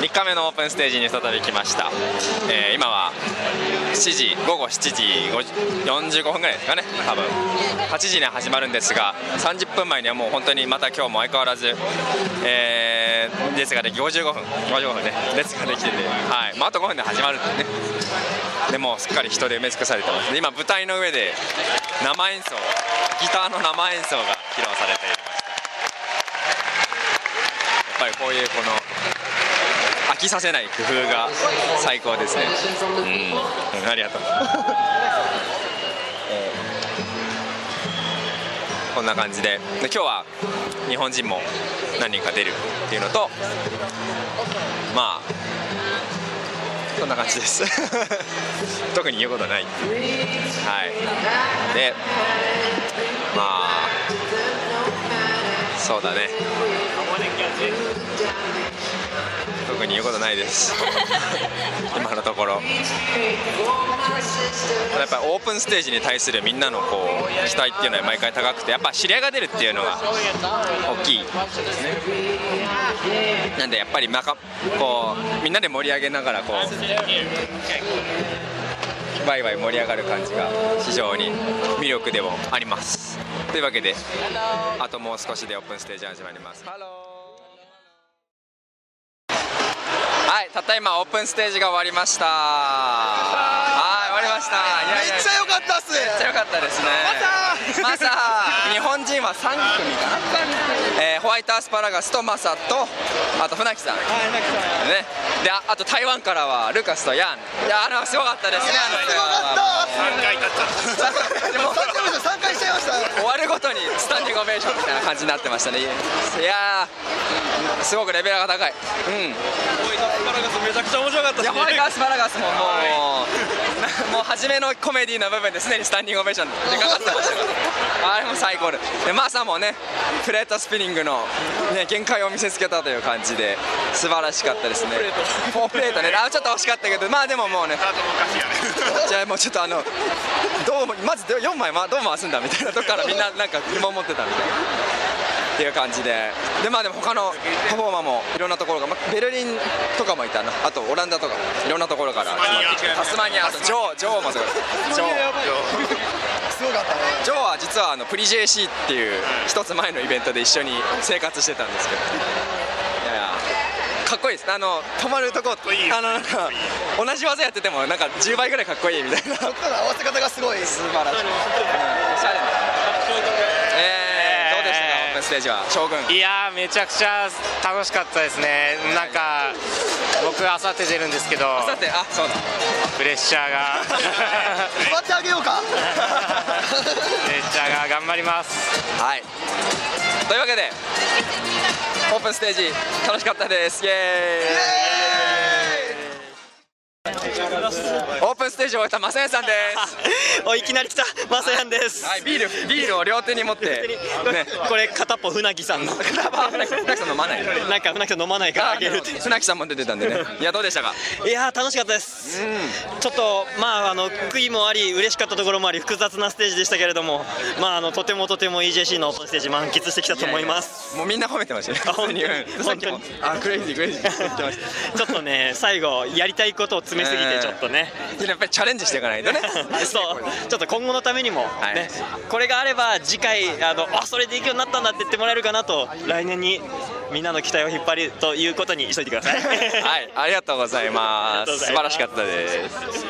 3日目のオープンステージに再び来ました、えー今は7時午後7時45分ぐらいですかね。多分。8時に始まるんですが30分前にはもう本当にまた今日も相変わらず、えー列ができ55分55分ね。列ができてて、はい。まあ、あと5分で始まるってね。でもうすっかり人で埋め尽くされてます今舞台の上で生演奏ギターの生演奏が披露されていましたやっぱりこういうこのきさせない工夫が最高ですね。うん、ありがとう。こんな感じで。で今日は日本人も何人か出るっていうのとまあこんな感じです。特に言うことない。はい。でまあそうだね。に言うことないです。今のところ。やっぱりオープンステージに対するみんなのこう期待っていうのは毎回高くてやっぱ知り合いが出るっていうのが大きい。なんでやっぱりまかこうみんなで盛り上げながらこうワイワイ盛り上がる感じが非常に魅力でもあります。というわけであともう少しでオープンステージ始まります。はいたった今オープンステージが終わりました。はい終わりました。いやいや。めっちゃ良かったっす。めっちゃ良かったですね。マサ日本人は3組かな、えーホワイトアスパラガスとマサとあと船木さん。ねでああと台湾からはルカスとヤン。いやあのすごかったですねあの人は。3回立っちゃった。でも3回しちゃいました。終わるごとにスタンディングオベーションみたいな感じになってましたねいやーすごくレベルが高い。うん。めちゃくちゃ面白かったいやホワイトアスパラガスももう、もう初めのコメディの部分ですでにスタンディングオベーションでかかってましたからあれも最高で。でマーサもねプレートスピニングの、ね、限界を見せつけたという感じで素晴らしかったですねフォープレートね。あちょっと惜しかったけど。まあでももうね。じゃあもうちょっとあのどうもまず4枚まどう回すんだみたいなとこからみんななんか疑問持ってたみたいな。っていう感じで。でまあでも他のパフォーマーもいろんなところが、まあ、ベルリンとかもいたなあとオランダとかいろんなところから。タスマニア。あとジョージョーもすごいジョー。すごかったねジョー。は実はあのプリ JC っていう一つ前のイベントで一緒に生活してたんですけど。いやいやかっこいいですあの止まるとこあのなんか同じ技やっててもなんか10倍ぐらいかっこいいみたいな。合わせ方がすごい素晴らしい、うん、おしゃれ。なえー、どうでしたかオープンステージは？将軍。いやーめちゃくちゃ楽しかったですね。なんか僕あさって出るんですけど。さて？あそうだ。プレッシャーが。配ってあげようか。プレッシャーが頑張ります。はいというわけでオープンステージ楽しかったです。イエーイ。オープンステージを終えたマサヤさんです。おいきなり来たマサヤンです、はいビールビールを両手に持って。ね。これ片っぽ船木さんの。船木さん飲まないなんか船木さん飲まないからあげるって船木さんも出てたんでね。いやどうでしたか？いやー楽しかったです、ちょっとまああの悔いもあり嬉しかったところもあり複雑なステージでしたけれどもまああのとてもとても EJC のオープンステージ満喫してきたと思います。もうみんな褒めてましたねあ本当に。うんさっきも本あクレイジークレイジー。ちょっとね最後やりたいことを詰めすぎてちょっとね、やっぱりチャレンジしていかないとね。そう。ちょっと今後のためにも、はい。ねこれがあれば次回あのあそれでいくようになったんだって言ってもらえるかなと来年にみんなの期待を引っ張るということにしといてください。はい。ありがとうございます。ありがとうございます。素晴らしかったです